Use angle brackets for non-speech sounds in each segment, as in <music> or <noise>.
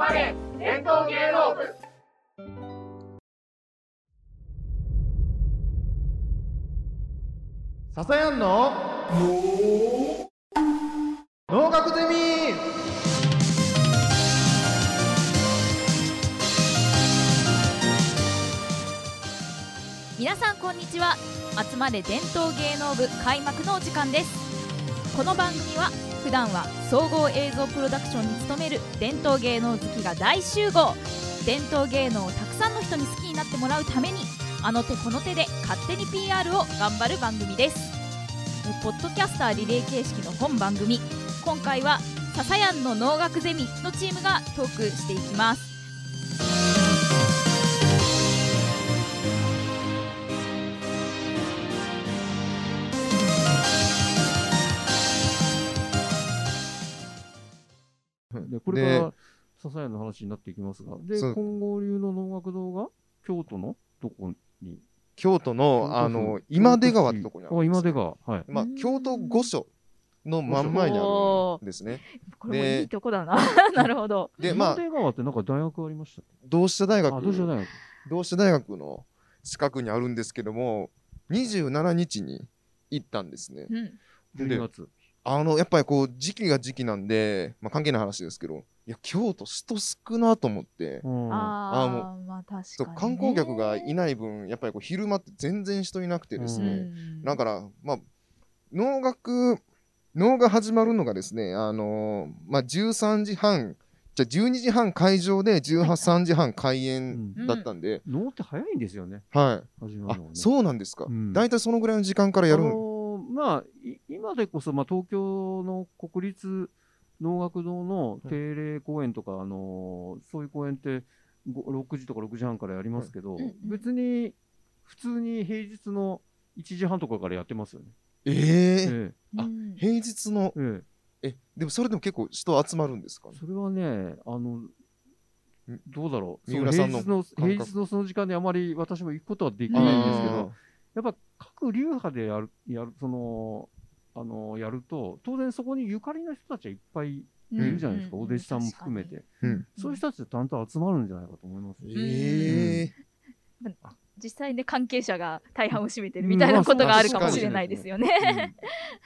まれ伝統芸能部。笹やんの農学ゼミ。皆さんこんにちは。集まれ伝統芸能部開幕のお時間です。この番組は普段は総合映像プロダクションに勤める伝統芸能好きが大集合。伝統芸能をたくさんの人に好きになってもらうためにあの手この手で勝手に PR を頑張る番組です。ポッドキャスターリレー形式の本番組。今回は「ささやんの能楽ゼミ」のチームがトークしていきます。でこれから笹屋の話になっていきますが、で、金剛流の能楽堂が京都のどこに？京都のあの今出川ってとこにあるあ、んです今出川。はい。まあ京都御所の真ん前にあるんですね。これもいいとこだな。<laughs> なるほど。でまあ今出川ってなんか大学ありましたっ同志社大学。けあ、どうしよう大学。同志社大学の近くにあるんですけども27日に行ったんですね。うん。12月。あのやっぱりこう時期が時期なんで、まあ、関係ない話ですけどいや京都人少なと思ってうん。ああもあまあ確そうかに、ね、観光客がいない分やっぱりこう昼間って全然人いなくてですうね、ん。だからまあ能楽能が始まるのがですねあのーまあ13時半じゃあ12時半会場で18時半開う演ん。だったんで、能って早いんですよね。はい。あ始まるのがね。そうなんですか、うん。大体そのぐらいの時間からやるんあのーまあ、い今でこそ、まあ、東京の国立能楽堂の定例公演とか、あのーそういう公演ってご6時とか6時半からやりますけど、うんうん。別に普通に平日の1時半とかからやってますよね。えええ。あうん。平日のええ。えでもそれでも結構人集まるんですかえそれはね、あの、どうだろう、三浦さんの平日の感覚。平日のその時間であまり私も行くことはできないんですけあど、やっぱ各流派でやる、やる、その、あのやると、当然そこにゆかりの人たちはいっぱいいるじゃないですか、お弟子さんも含めて。うんそういう人たちでちゃんと集まるんじゃないかと思います。ええ実際ね関係者が大半を占めてるみたいなことがあるかもしれないですよね。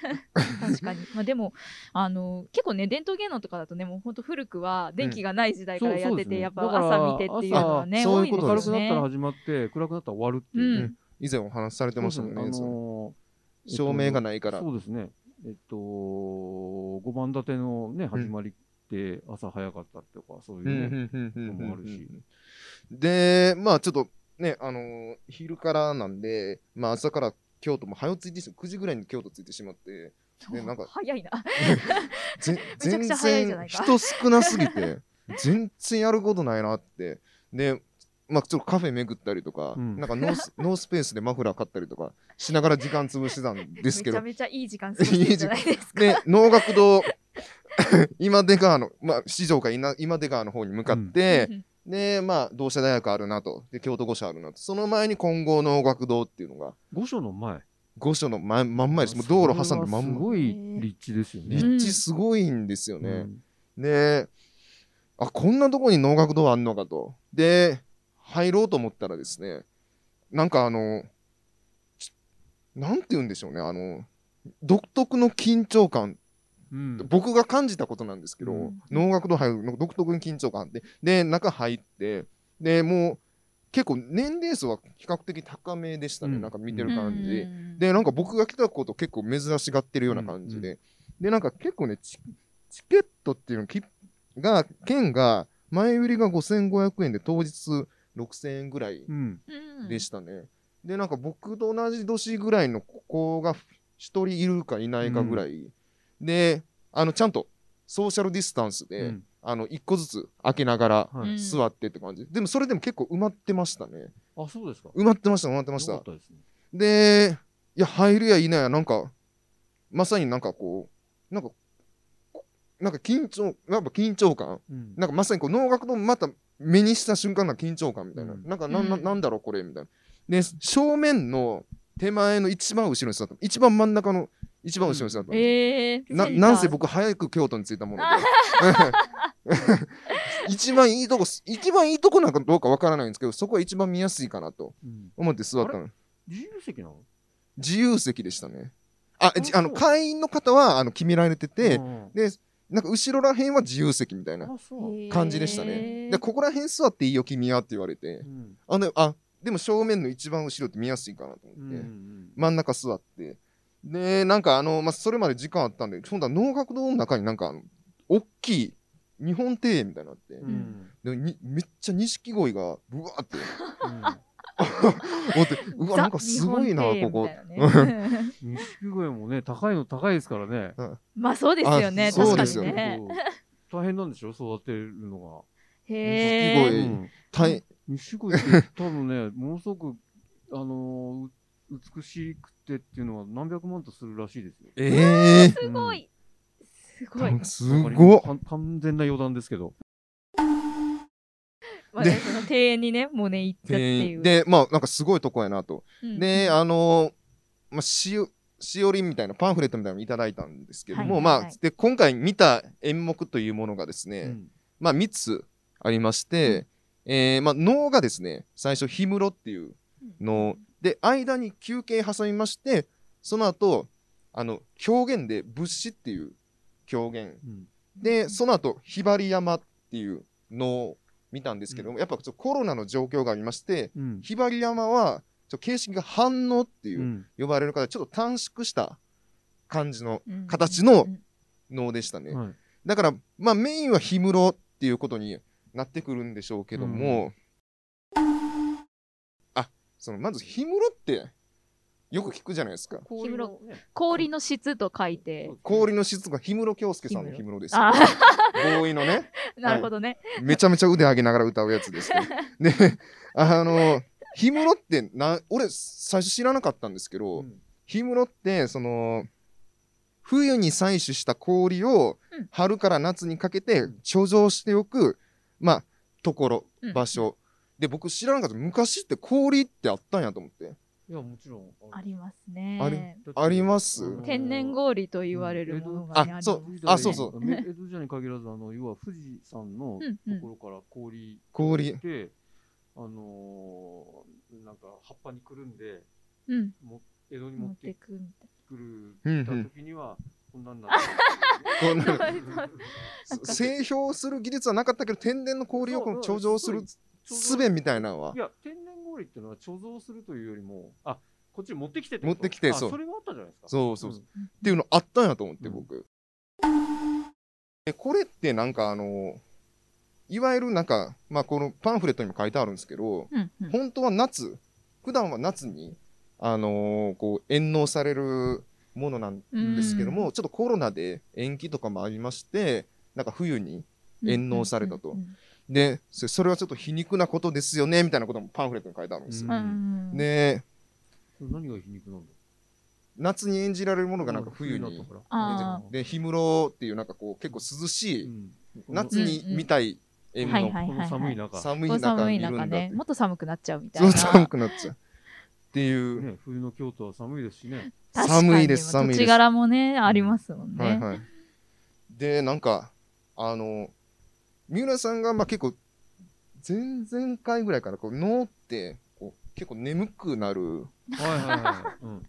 <laughs> 確かに。まあでもあの結構ね伝統芸能とかだとねもう本当古くは電気がない時代からやってて、やっぱ朝見てっていうのはねそう多いですいうことです明るくなったら。始まって、暗くなったら終わるっていうね。以前お話しされてましたもんね、そうですそのあのー照明がないから、そうですね。えっと、5番立てのね、始まりって朝早かったとか、そういうね。のもあるし。でまあちょっとねあのー昼からなんでまあ朝から京都も早着いてし9時ぐらいに京都着いてしまってでなんか <laughs> 早いな。<laughs> 全然人少なすぎて全然やることないなって。でまあちょっとカフェ巡ったりとか、うん。なんかノース <laughs> ノースペースでマフラー買ったりとかしながら時間潰してたんですけどめちゃめちゃいい時間過ごしてるじゃないですか。で能楽堂 <laughs> 今出川の、まあ、市場か今今出川の方に向かって、うん。でまあ同志社大学あるなと。で京都御所あるなと。その前に金剛能楽堂っていうのが御所の前。御所の前真ん前です。もう道路挟んで真ん前。すごい立地ですよね。立地すごいんですよね、うん。であこんなとこに能楽堂あんのかと。で入ろうと思ったらですねなんかあのちなんて言うんでしょうねあの独特の緊張感。うん。僕が感じたことなんですけど、うん。能楽堂入るの独特に緊張感あって。で中入ってでもう結構年齢層は比較的高めでしたね、うん。なんか見てる感じ。で、うん。でなんか僕が来たこと結構珍しがってるような感じで、でなんか結構ねチチケットっていうのきが券が前売りが5500円で当日6000円ぐらいうん。うんでしたね、でなんか僕と同じ年ぐらいの子が1人いるかいないかぐらい、であのちゃんとソーシャルディスタンスで、うん。あの1個ずつ開けながら座ってって感じ、でもそれでも結構埋まってましたね。あ、そうですか。埋まってました埋まってました。ですね。で、いや、入るやいないや、なんか、まさになんかこう、なんか、こなんか緊張、やっぱ緊張感。うん。なんかまさにこう、能楽堂また目にした瞬間の緊張感みたいな。うん。なんかな、んなんだろう、これ、みたいな。で、正面の手前の一番後ろに座った、一番真ん中の一番後ろに座ったんですえー、ななんせ僕早く京都に着いたもので。<laughs> <laughs> 一番いいとこ一番いいとこなんかどうかわからないんですけどそこは一番見やすいかなとうん。思って座ったの。自由席なの？自由席でしたね。ああじあの会員の方はあの決められててうん。でなんか後ろらへんは自由席みたいな感じでしたね。でここら辺座っていいよ君はって言われて。うん。あであでも正面の一番後ろって見やすいかなとうん思って、うん真ん中座って。でなんかあの、まあ、それまで時間あったんで今度は能楽堂の中になんかあの大きい日本庭園みたいなのあって、うん。でにめっちゃ錦鯉がブワーって。うん。思って <laughs> うわなんかすごいなここ。ね、<laughs> 錦鯉もね高いの高いですからね。まあそうですよね確かにね。大変なんでしょ？育てるのへが、錦鯉。えうん。大錦鯉って多分ね <laughs> ものすごくあの美しくてっていうのは何百万とするらしいですよ。ええすごい。すごい、ー、す。ごっ。か完全な余談ですけど庭園にねもうね行ったっていう。でまあなんかすごいとこやなと、うん。であのまあしおしおりみたいなパンフレットみたいなのいただいたんですけども、はいはいはい。まあで今回見た演目というものがですね、うん。まあ3つありまして、えーまあ能がですね最初氷室っていう能で間に休憩挟みましてその後あの狂言で仏師っていう狂言。うん。でその後ひばり山っていうのを見たんですけども、やっぱちょっとコロナの状況がありましてうん。ひばり山はちょ形式が反応っていうう、ん。呼ばれる方ちょっと短縮した感じのうん。形の能でしたね、はい。だからまあメインは氷室っていうことになってくるんでしょうけども、あそのまず氷室ってよく聞くじゃないですか。氷室のね氷の質と書いて。氷の質が氷室京介さんの氷室ですよ。あボー。イのね。<laughs> なるほどね、めちゃめちゃ腕上げながら歌うやつです。け <laughs> どであの氷室ってな俺最初知らなかったんですけど、うん。氷室ってその冬に採取した氷をうん。春から夏にかけて貯蔵しておく、まあところうん。場所、で僕知らなかった。昔って氷ってあったんやと思っていやもちろんありますね。あります？天然氷と言われるものが、ねあそうります。ねあそうそう。め江戸時代に限らずあの要は富士山のうんうん。ところから氷氷。で、あのーなんか葉っぱにくるんでうん。も江戸に持持っっててくるうんた時にはこんなんなってこんな。<laughs> な製氷する技術はなかったけど天然の氷をこの貯蔵する術みたいなのは。いや天然氷っていうのは貯蔵するというよりもあこっちに持ってきてって持ってきてあそう。それがあったじゃないですか。そうそうそう。うっていうのあったんやと思ってうん僕、でこれってなんかあのいわゆるなんかまあこのパンフレットにも書いてあるんですけど、うんうん。本当は夏普段は夏にあのーこう返納されるものなんですけども、ちょっとコロナで延期とかもありましてなんか冬に返納されたと。うんうんでそそれはちょっと皮肉なことですよねみたいなこともパンフレットに書いてあるんですよ、で何が皮肉なんだ夏に演じられるものがなんか冬に。で氷室っていうなんかこう結構涼しい、うん。夏に見たい演はいの寒い中。寒い中にいね。もっと寒くなっちゃうみたいな。寒くなっちゃう。っていう、ね冬の京都は寒いですしね。確かに寒いです寒いです。土地柄もねありますもんね、はいはい。でなんかあの三浦さんがまあ結構前々回ぐらいからこう脳ってこう結構眠くなるはいはいはい、うん。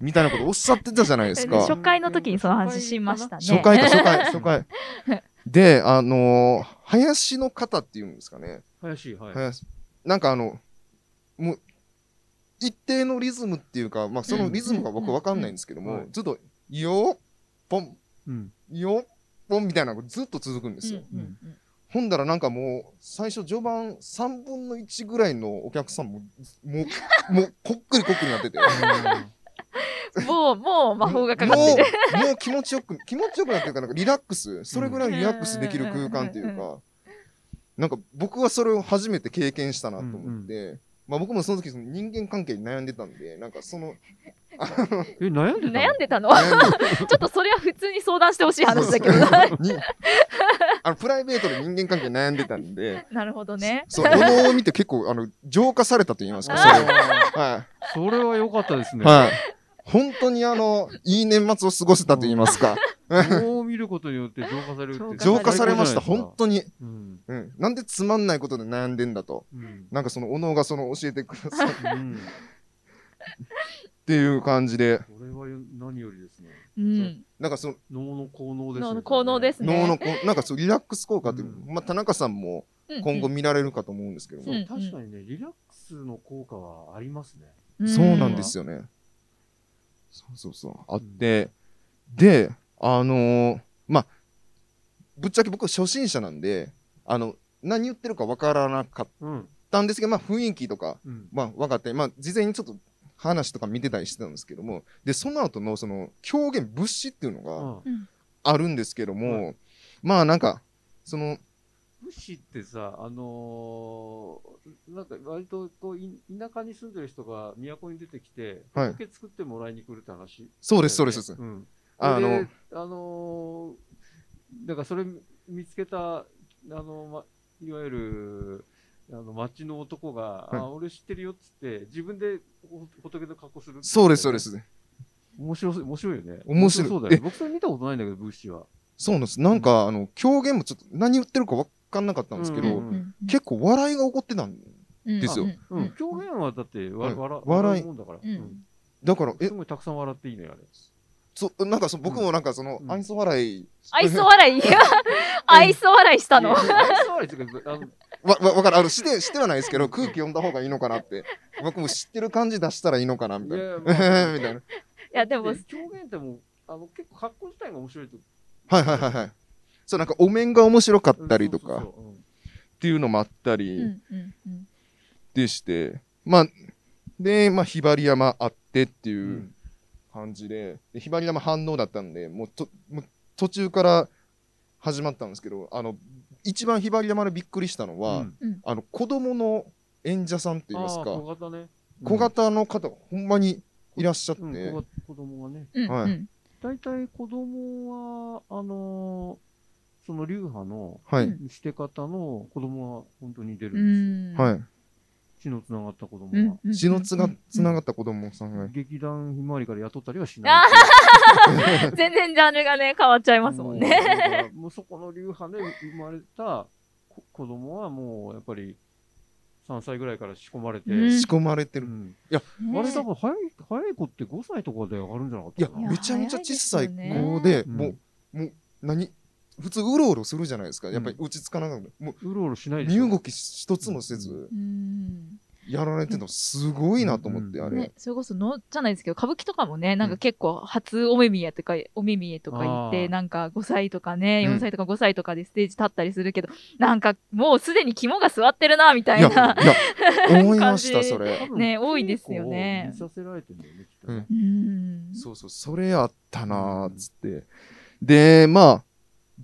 みたいなことおっしゃってたじゃないですか。初回の時にその話しましたね。初回か初回 <laughs> 初回。であの林の方っていうんですかね。林はい、林。なんかあのもう一定のリズムっていうか、まあ、そのリズムが僕わかんないんですけども、ずっと「よっぽんうん。よっぽん」みたいなのがずっと続くんですよ、うんうんほんだらなんかもう最初序盤3分の1ぐらいのお客さんももう <laughs> もうこっくりこっくりなってて。うんもうもう魔法がかかってるもうもう気持ちよく気持ちよくなってるからなんかリラックスそれぐらいリラックスできる空間っていううん。かなんか僕はそれを初めて経験したなと思って、まあ、僕もその時その人間関係に悩んでたんでなんかその <laughs> え悩んでたの？悩んでたの？<laughs> ちょっとそれは普通に相談してほしい話だけどにあのプライベートで人間関係に悩んでたんで。なるほどね。そうお能を見て結構あの浄化されたと言いますかそれは。はそれは良かったですい、ね、はい、本当にあの、いい年末を過ごせたと言いますか。もう見ることによって浄化されるって浄化されました、本当に。うん。うん。なんでつまんないことで悩んでんだと。うん。なんかその、おのがその教えてください。っうん。ていう感じで。これは何よりですね。うん。なんかその、脳の効能ですね。脳の効能ですね。脳のこう、なんかそう、リラックス効果っていう、うん。まあ、田中さんもうん今後見られるかと思うんですけども、うんそう確かにねリラックスの効果はありますね。そうなんですよね。そうそうそう。あって、で、あのーまあ、ぶっちゃけ僕初心者なんで、あの、何言ってるかわからなかっうんたんですけど、まあ雰囲気とか、うん。まあ分かって、まあ事前にちょっと話とか見てたりしてたんですけども、で、その後のその狂言物資っていうのがうん。あるんですけども、まあなんか、その、武士ってさ、あのーなんか割とこうい田舎に住んでる人が都に出てきて、はい。仏作ってもらいに来るって話、そうです、そうです。うん、あのあの、あのーだからそれ見つけた、あの、ま、いわゆる、あの町の男が、はいあ俺知ってるよっつって、自分でほ仏の格好するそうです、そうで。す。面白そう、面白いよね。面白いそうだよね。僕それ見たことないんだけど、武士は。そうなんです。なんか、あの、狂言もちょっと何言ってるか分かんなかったんですけど、うん結構笑いが起こってたんですようんうん、狂言はだってわ、はい笑笑いうもんだから。うんだから、え？す、ごいたくさん笑っていいのよ、あれ。そ、なんかそ、僕もなんかその、うん愛想笑い、愛想笑い？<laughs> 愛想笑いしたの？愛想笑いっていうかあのわ、わ、わかる。あの、して、してはないですけど、空気読んだ方がいいのかなって。僕も知ってる感じ出したらいいのかな、みたいな。いや <laughs> いな。いやでもで狂言ってもうあの結構格好自体が面白いとはいはいはいはい。そう、なんかお面が面白かったりとか、っていうのもあったうりでして、まあ、で、まあ、ひばり山あってってうんいう感じで、でひばり山反応だったんで、もうと、もう途中から始まったんですけど、あの、一番ひばり山でびっくりしたのは、うん。あの、子供の演者さんって言いますか、小型ね。小型の方がほんまにいらっしゃって、うん子供がね。うんはい。うん大体子供はあのーその流派のはい、うん。して方の子供は本当に出るうんんですよ。はい。血のつながった子供うんがうん。血のつがうん。つながった子供さんが、劇団ひまわりから雇ったりはしあない。ー <laughs> 全然ジャンルがね変わっちゃいますもんね。もうそこの流派で生まれたこ子供はもうやっぱり3歳ぐらいから仕込まれて、うん。仕込まれてる。うん。いや、あれ多分早い早い子って5歳とかで上がるんじゃなかっいやたかな。めちゃめちゃ小さい子で、うんもう、もう、何普通、うろうろするじゃないですか。やっぱりう落ち着かなかった。もう、うろうろしないでしょ。身動き一つもせず、うん。やられてるのすごいなと思って、うんあれ。ね、それこそのじゃないですけど歌舞伎とかもねなんか結構初お目見えとかお目見えとか言ってなんか5歳とかねうん。4歳とか5歳とかでステージ立ったりするけど、なんかもうすでに肝が座ってるなみたいや、いいなや、思いました、それ。ね多いですよね。稽古を見させられてんだよね、きっとね。うん。そうそう、それあったなーっつって。で、まあ、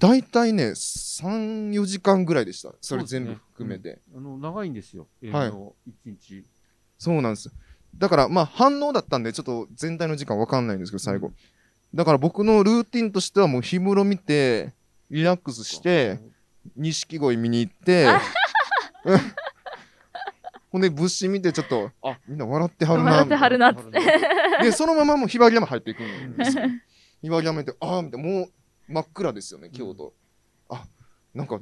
大体ね、3、4時間ぐらいでした。それ全部含めて。あの長いんですよ、映はい画の一日。そうなんです。だから、まあ、反応だったんで、ちょっと全体の時間わかんないんですけど、最後。うんだから僕のルーティンとしては、もう氷室見て、リラックスして、錦鯉見に行って、うん <laughs> ほんで、物資見て、ちょっと、あ、みんな笑ってはるな。笑ってはるなっつってで、そのままもうひばり山入っていくんですよ。ひばり山行って、ああ、みたいな、もう真っ暗ですよね、京都。あ、なんか、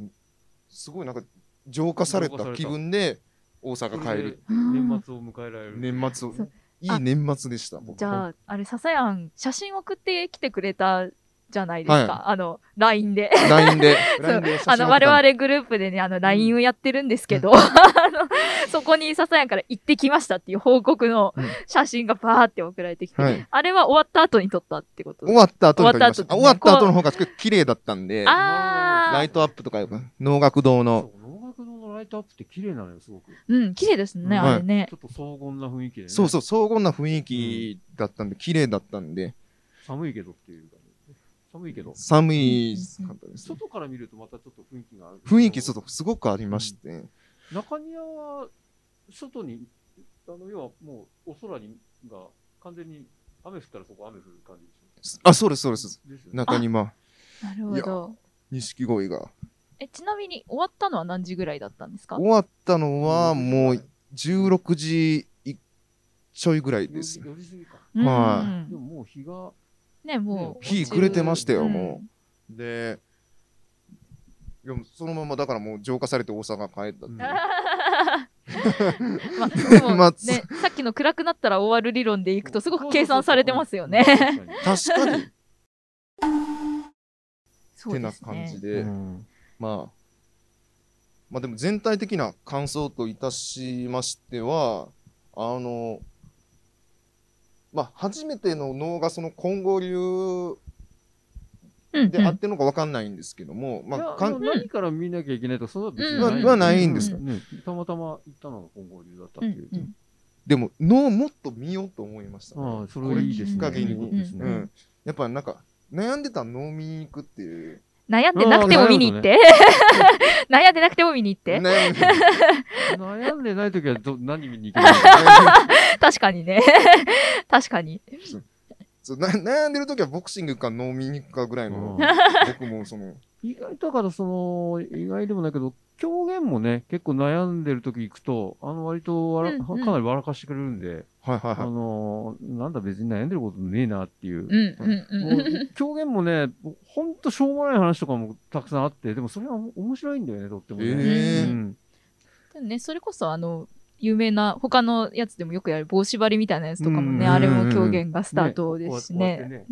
すごいなんか、浄化された気分で大阪帰る。年末を迎えられる。年末を。いい年末でした。僕じゃああれ笹やん写真送ってきてくれたじゃないですか、はあの LINE で。LINE で。<laughs> あの我々グループでねあの LINE をやってるんですけど、あのそこに笹やんから行ってきましたっていう報告のうん。写真がバーって送られてきて、はい。あれは終わった後に撮ったってこと？終わった後に撮りました。終わった後あ終わった後の方が綺麗だったんで、あライトアップとか、能楽堂の、そう能楽堂のライトアップって綺麗なのよ、すごく。うん綺麗ですね、うんあれね。ちょっと荘厳な雰囲気でね。そうそう、荘厳な雰囲気だったんで、綺麗だったんで、寒いけどっていうか。ね。寒いけど。寒いかったです。外から見るとまたちょっと雰囲気がある。雰囲気ちょっとすごくありまして、中庭は外に、あの、要はもうお空にが完全に雨降ったらそこ雨降る感じでしあ、そうです、そうです。ょ。ですよね。中庭、なるほど錦鯉が。えちなみに終わったのは何時ぐらいだったんですか？終わったのはもう16時いちょいぐらい4です時。4時過ぎか。うんはでももう日が、ねもう日暮れてましたよ、うんもう。で、いやそのままだからもう浄化されて大阪帰ったっていう。<laughs> まあ、<laughs> でもまあね、さっきの暗くなったら終わる理論でいくとすごく計算されてますよね。確かに確かに。っそうてなですね感じ。で、うんまあ、まあでも全体的な感想といたしましては、あの、まあ初めての能がその混合流うんであってのかわかんないんですけども、まあ、かん何から見なきゃいけないとか、それは別にうんないはないんですかねたまたま行ったのが混合流だったっていう。うんでも能もっと見ようと思いました、ね。ああ、それいいですね。これきっかけにいいことですね。うん。やっぱなんか、悩んでた能見に行くっていう。悩んでなくても見に行って。<laughs> 悩んでなくても見に行って。悩んで悩んでないときはど何見に行けばいい <laughs> 確かにね。<laughs> 確かに。そうな悩んでる時はボクシングか能見に行くかぐらいの、の僕もその、意外だからその、意外でもないけど、狂言もね、結構悩んでるとき行くと、あの割とわら、うんうんかなり笑かしてくれるんで、あはいはいはい。のなんだ別に悩んでることねえなっていう。うんうんもうん。う狂言もね、ほんとしょうもない話とかもたくさんあって、でもそれは面白いんだよね、とってもね。へーうんでもね、それこそあの、有名な、他のやつでもよくやる棒縛りみたいなやつとかもね、うんあれも狂言がスタートですしね。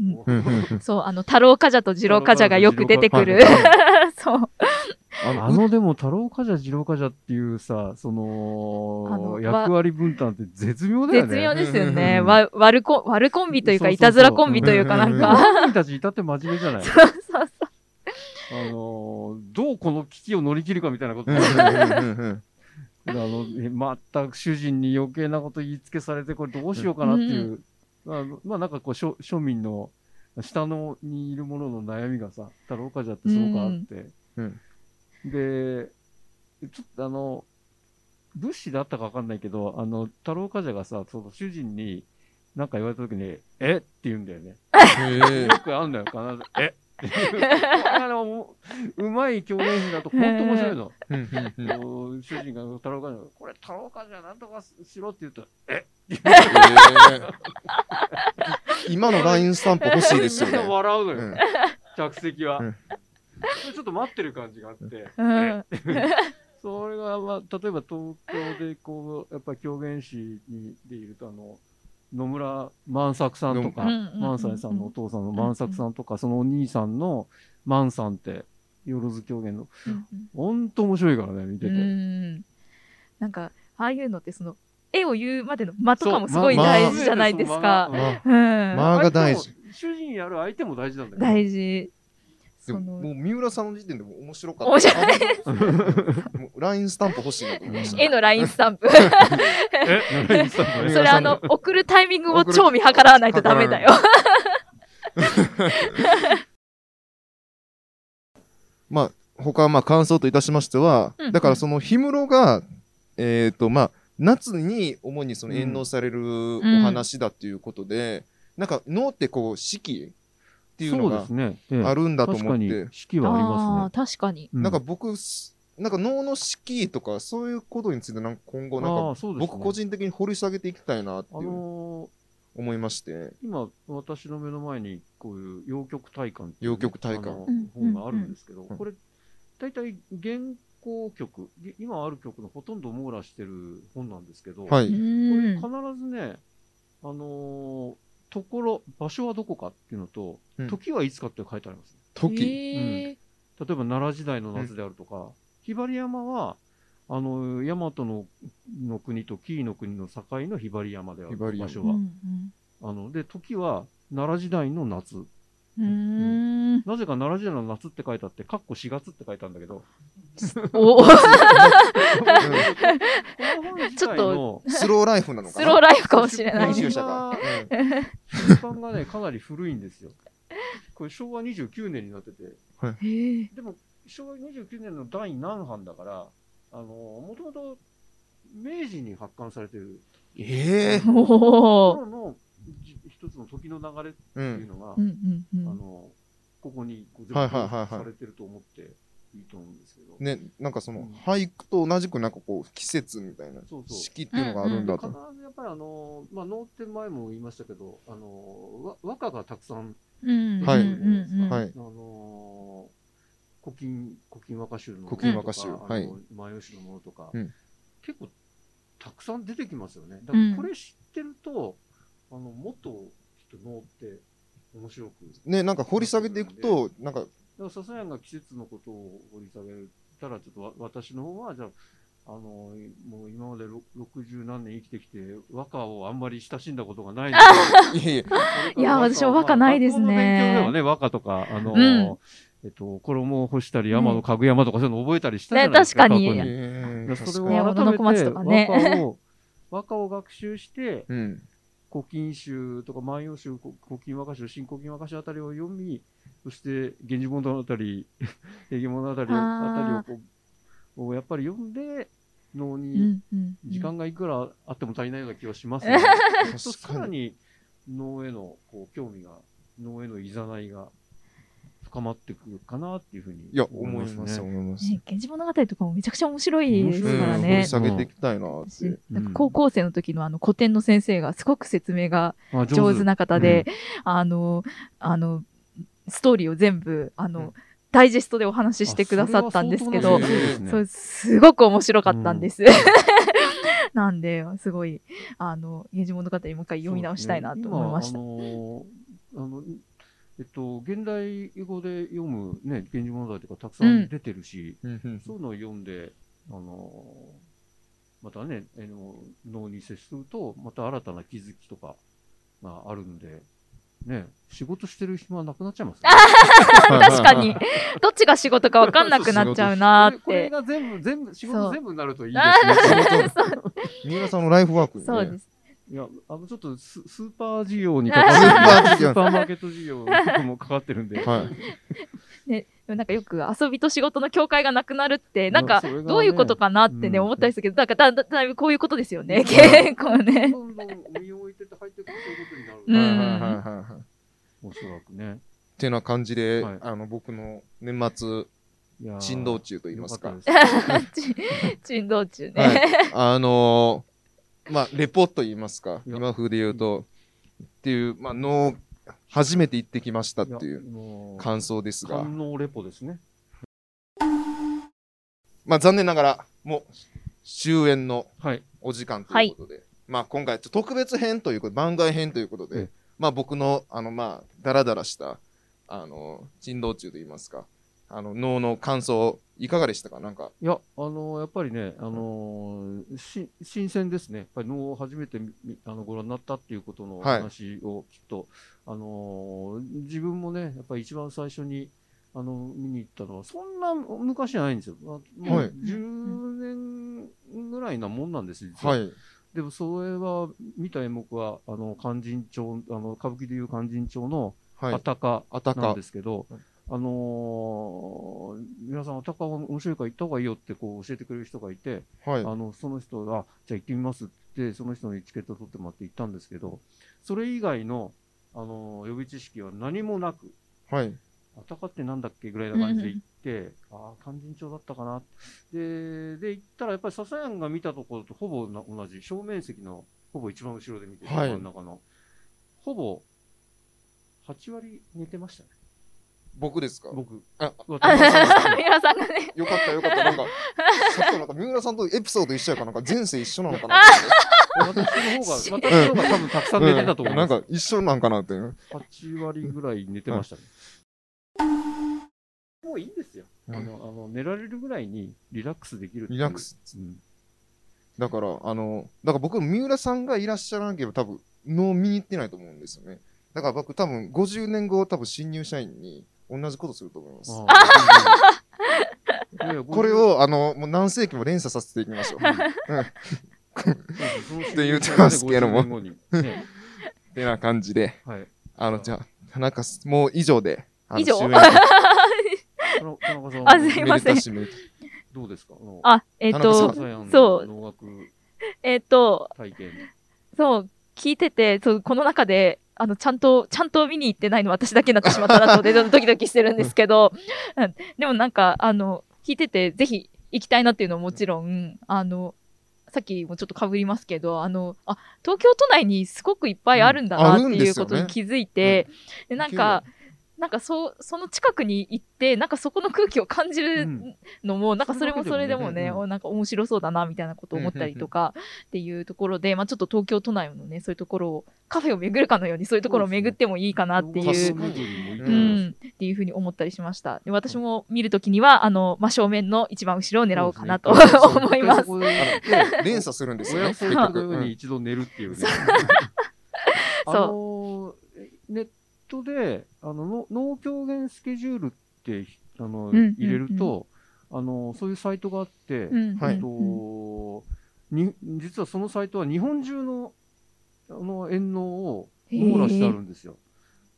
そう、あの、太郎冠者と次郎冠者がよく出てくる。<laughs> そう。あのあのでも太郎冠者、次郎冠者っていうさ、そのあの役割分担って絶妙だよね。絶妙ですよね。うんわ悪コン、悪コンビというか、いたずらコンビというかなんうんか。本人たち至って真面目じゃない？<laughs> そうそうそう。あのどうこの危機を乗り切るかみたいなこと。うんうんうんうんあのえ全く主人に余計なこと言いつけされてこれどうしようかなっていう、まあ、まあなんかこう庶庶民の下のにいる者の悩みがさ太郎冠者ってすごくあって、うんでちょっとあの物資だったか分かんないけどあの太郎冠者がさその主人に何か言われた時に「え？っ?」て言うんだよね。よくあるんだよ必ず「え？っ?」っていう。まい狂言師だと本当面白いの。主人が太郎冠者これ太郎冠者なんとかしろって言うと「え？え。今の LINE スタンプ欲しいですよね。<laughs> 笑うのよ、うん。着席は、うん <laughs> ちょっと待ってる感じがあって、うん。<laughs> それが、まあ、例えば東京でこうやっぱり狂言師にでいるとあの野村万作さんとかうんうんうんうん萬斎さんのお父さんの万作さんとか、そのお兄さんの万さんってよろず狂言のほんと面白いからね見てうて。ん。なんか、ああいうのってその、絵を言うまでの間とかもすごいま大事じゃないですか。間が大事主人やる相手も大事なんだよ。大事。でももう三浦さんの時点でも面白かった。面白いもう LINE スタンプ欲しいなと思いました。「え」のラインスタンプ。それあの、送るタイミングを超見計らわないとダメだよ。<laughs> まあ、他はまあ感想といたしましては、うんだからその氷室が、えっ、とまあ、夏に主にその演納されるお話だっていうことで、なんか能ってこう四季っていうのがそうですね。ええあるんだと思って、四季はありまー、確かに。すね。なんか僕、すなんか能の四季とかそういうことについてなんか今後なんあか僕個人的に掘り下げていきたいなってあいうの思いまして、ー今私の目の前にこういう洋曲大観っていう洋曲大観あのうん本があるんですけど、うんこれ大体原稿曲い今ある曲のほとんどを網羅してる本なんですけど、うはい。これん必。ずねあのーところ場所はどこかっていうのと、うん。時はいつかって書いてあります、時。へー。例えば奈良時代の夏であるとか、ひばり山はあの大和のの国と紀伊の国の境のひばり山であるひばり山。場所は、うん。あので時は奈良時代の夏。なぜか奈良時代の夏って書いてあって、かっこ4月って書いてあるんだけど、お。<laughs> この本自体のスローライフなのかな？スローライフかもしれない。編ね。集者が。出版がね、かなり古いんですよ。これ昭和29年になってて。でも昭和29年の第何版だから、あの、もともと明治に発刊されてる。ええおお。頃のじ一つの時の流れってう。いうんのが、うん。うんうん。あの、ここにこう全部はいはいはいはい。されてると思っていいいと思うんですけど。ね、なんかそのうん。俳句と同じくなんかこう季節みたいな四季っていうのがあるんだ必と。ずやっぱりあの、まあ、能って前も言いましたけど、あの、わ和歌がたくさんうん。はい。うんうんうんはい。あのー、古今、古今和歌集の古今和歌集。とかはい。あの万葉集のものとか、うん。結構たくさん出てきますよね。だうん。からこれ知ってると、あの、もっときっと能って面白く。ね、なんか掘り下げていくと、なんか、だから笹谷が季節のことを掘り下げたら、ちょっとわ私の方は、じゃあ、あの、もう今までろ60何年生きてきて、和歌をあんまり親しんだことがない。<laughs> ので、いや。私も和歌ないですね。まあ学校の勉強ではね、和歌とか、あの、うん。えっと、衣を干したり、山のかぐ山とかそういうの覚えたりしたじゃねないですか。確かに。それをね和田の小町とかね。改めて和歌を、和歌を学習して、うん。古今集とか万葉集、古古今和歌集、新古今和歌集あたりを読み、そして、源氏物語、<laughs> 平家物語あたりあをこうをやっぱり読んで、脳うに時間がいくらあっても足りないような気がしますね。<laughs> さらに脳へのこう興味が、脳へのいざないが深まってくるかなっていうふうにいや、思います思います、ね。思います。ね源氏物語とかもめちゃくちゃ面白いですうんからね掘り。下げていきたいなって。私なんか高校生の時のあの古典の先生がすごく説明があ上手な方で、あの、あの、ストーリーを全部、あの、うんダイジェストでお話ししてくださったんですけどあそれは相当な、先生ですねすごく面白かったんです。<laughs> なんで、すごい、あの、源氏物語もう一回読み直したいなと思いました。ね今あのーあのえっと、現代語で読むね、源氏物語とかたくさん出てるし、うんうんそういうのを読んで、あのーまたね、あの脳に接すると、また新たな気づきとかがあるんで、ね、仕事してる暇はなくなっちゃいますね。確かに。<laughs> どっちが仕事かわかんなくなっちゃうなーっこれこれて。が全部、全部、仕事全部になるといいあですね。<laughs> 三浦さんのライフワークにね。そうです。いや、あの、ちょっとススーパー事業に関わ <laughs> スーパー事業スーパーマーケット事業僕もかかってるんで。はい。<laughs> でもなんかよく遊びと仕事の境界がなくなるって、なんかどういうことかなってね、うん思ったりするけど、なんかだだだいぶこういうことですよね、うん結構ね。どんどん身を置いてって入ってくるそういうことになる。うんはいはいはいはいおそらくね。てな感じで、はいあの、僕の年末、いやー珍道中と言いますかよ。ったです珍道中ね。はい。あのーまあ、レポと言いますか、今風で言うと、っていう、まあ、の初めて行ってきましたっていう感想ですが、官能レポですね。まあ、残念ながら、もう、終演のはい。お時間ということで、まあ、今回、特別編ということで、番外編ということでええ、まあ、僕の、あの、まあ、だらだらした、あの、珍道中と言いますか、あの、能の感想、いかがでしたか？なんか、いや、あのーやっぱりね、あのーし新鮮ですね。やっぱり能を初めてあのご覧になったっていうことのはい話を聞くと、あのー自分もね、やっぱり一番最初に、あの、見に行ったのは、そんな昔じゃないんですよ。まあもうはい10年ぐらいなもんなんですよ、実は。はい。でも、それは、見た演目は、あの、勧進帳、あの、歌舞伎でいう勧進帳の、はいあ。たかあたかなんで。すけど、はいあのー皆さん、あたかは面白いから行った方がいいよってこう教えてくれる人がいて、はい。あのその人が、じゃあ行ってみますってその人にチケット取ってもらって行ったんですけど、それ以外の、あのー予備知識は何もなく、はい。あたかってなんだっけぐらいな感じで行って、ああ、勧進帳だったかな。で、で、行ったらやっぱり笹谷が見たところとほぼな同じ、正面席のほぼ一番後ろで見てるはい真ん中の、ほぼ8割寝てましたね、僕ですか？僕。あ、私は皆さんがね、<laughs> よかったよかった。なんか、さっきのなんか、三浦さんとエピソード一緒やから、なんか前世一緒なのかな？私の方が、<laughs> 私の方が多分たくさん寝てたと思います。なんか一緒なんかなって。8割ぐらい寝てましたね。もういいんですよ。あの、あの寝られるぐらいにリラックスできるっていうリラックス。うんだから、あの、だから僕、三浦さんがいらっしゃらなければ多分、能見に行ってないと思うんですよね。だから僕、多分、50年後、多分、新入社員に同じことすると思います。<laughs> これ、を、あの、もう何世紀も連鎖させていきましょう。って言ってますけども。ね、<laughs> ってな感じで、はい。あの、じゃあ、田中す、もう以上で、あの以上。終演。田中田中さん、あすいません。めでたしめでたし。どうですか？あのあ、えっ、と、そう。えっ、と、体験。そう、聞いてて、そう、この中で、あの、ちゃんと、ちゃんと見に行ってないの私だけになってしまったなとで、ドキドキしてるんですけど、うん。でもなんか、あの、聞いてて、ぜひ行きたいなっていうのはもちろん、あの、さっきもちょっと被りますけど、あの、あ、東京都内にすごくいっぱいあるんだなっていうことに気づいて、でなんか、なんかそう、その近くに行って、なんかそこの空気を感じうるん。のも、なんかそれもそれでもね、なんか面白そうだな、みたいなことを思ったりとか、っていうところで、まあちょっと東京都内のね、そういうところを、カフェを巡るかのようにそういうところを巡ってもいいかなっていうそうね。ううん。ん、っていうふうに思ったりしました。で私も見るときには、あの、真正面の一番後ろを狙おうかなとね。<laughs> 思います。連鎖するんですよね。親子のように一度寝るっていうね。あそうトで、あの、の脳狂言スケジュールって、あの、うん入れると、あの、そういうサイトがあって、うんはいえっと、に、実はそのサイトは日本中の、あの、遠能を網羅してあるんですよ。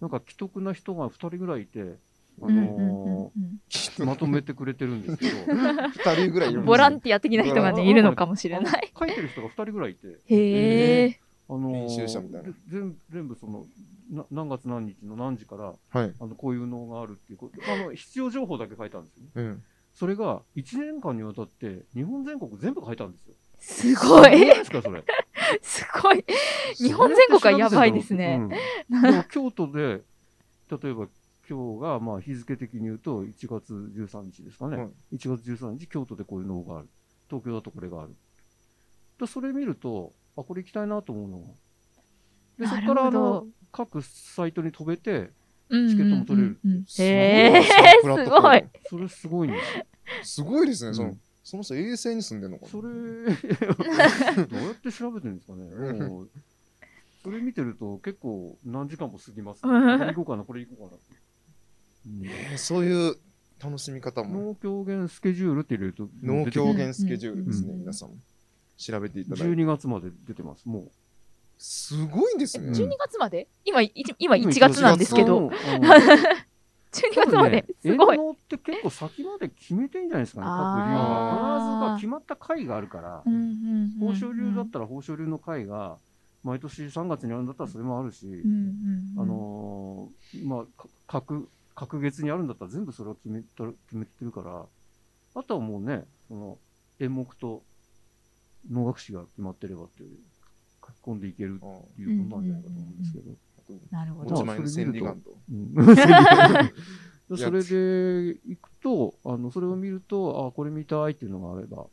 なんか、既得な人が2人ぐらいいて、あうんうんうんのーまとめてくれてるんですけど、<laughs> 二人ぐらいいるんですよボランティア的な人がね、いるのかもしれない。あの書いてる人が2人ぐらいいて、へえ。あのー編集者みたいな。で全全部そのな何月何日の何時からはい。あのこういう能があるっていうこと。あの必要情報だけ書いたんですよね。うん。それが1年間にわたって日本全国全部書いたんですよ。すごい。何ですかそれ？<laughs> すごい。日本全国はやばいですね。うん。京都で例えば今日がまあ日付的に言うと1月13日ですかね、はい。1月13日京都でこういう能がある。東京だとこれがある。でそれ見るとあこれ行きたいなと思うのでそこからあの各サイトに飛べてチチケットも取れる。へえ、すごい。それすごいんですよ。すごいですね。うん。そのその人衛星に住んでるのかな。それどうやって調べてるんですかね。<laughs> それ見てると結構何時間も過ぎます、ね、行こうかなこれ行こうかなって、うんえーそういう楽しみ方も。農狂言スケジュールって入れると農出てくる。狂言スケジュールですね。うん。皆さん。調べていただいて。12月まで出てます。もすごいですね。12月まで？今、い今1月なんですけど、う12 <laughs> 月まで？すごい。って結構先まで決めてんじゃないですかね各流必ずまあ決まった回があるから。豊昇龍だったら豊昇龍の会が毎年3月にあるんだったらそれもあるし、あのーまあか各各月にあるんだったら全部それを決めた決めてるから。あとはもうねその演目と能楽師が決まってればっていう込んでいけるあっていうことなんじゃないかと思うんですけど。なるほど。持ち前の千里眼と。それで行くとあのそれを見るとあこれ見たいっていうのがあれば、あ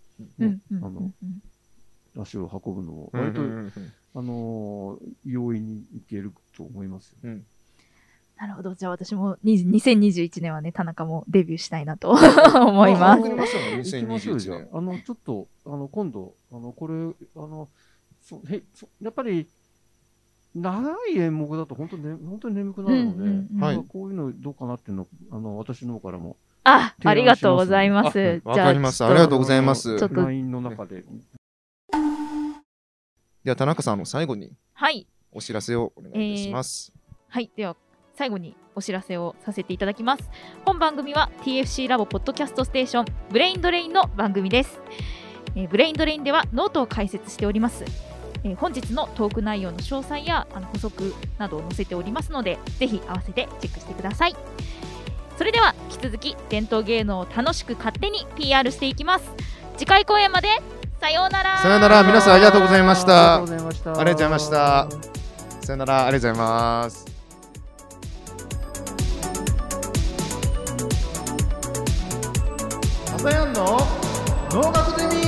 の足を運ぶのをうん割と、あのー容易にいけると思いますなるほど。じゃあ私も20 2021年はね、田中もデビューしたいなと <laughs> 思いますあ送。りましょうね <laughs> 行きましょう2021じゃあ年。あのちょっとあの今度あのこれあのそへそやっぱり長い演目だと本当ね本当に眠くなるので、うんうんうんはいこういうのどうかなっていうのあの私の方からもあ、ありがとうございまあす。わかります。ありがとうございますちょ。っと LINE の中ででは田中さん、あの最後にはい。お知らせをお願いいたします。はい。では、最後にお知らせをさせていただきます。本番組は TFC ラボポッドキャストステーションブレインドレインの番組です。えーブレインドレインではノートを開設しております。えー本日のトーク内容の詳細やあの補足などを載せておりますので、ぜひ合わせてチェックしてください。それでは引き続き伝統芸能を楽しく勝手に PR していきます。次回公演までさようなら。さようなら皆さんありがとうございましたありがとうございました。ありがとうございましたさよなら、ありがとうございます。朝やんの？農学ゼミ？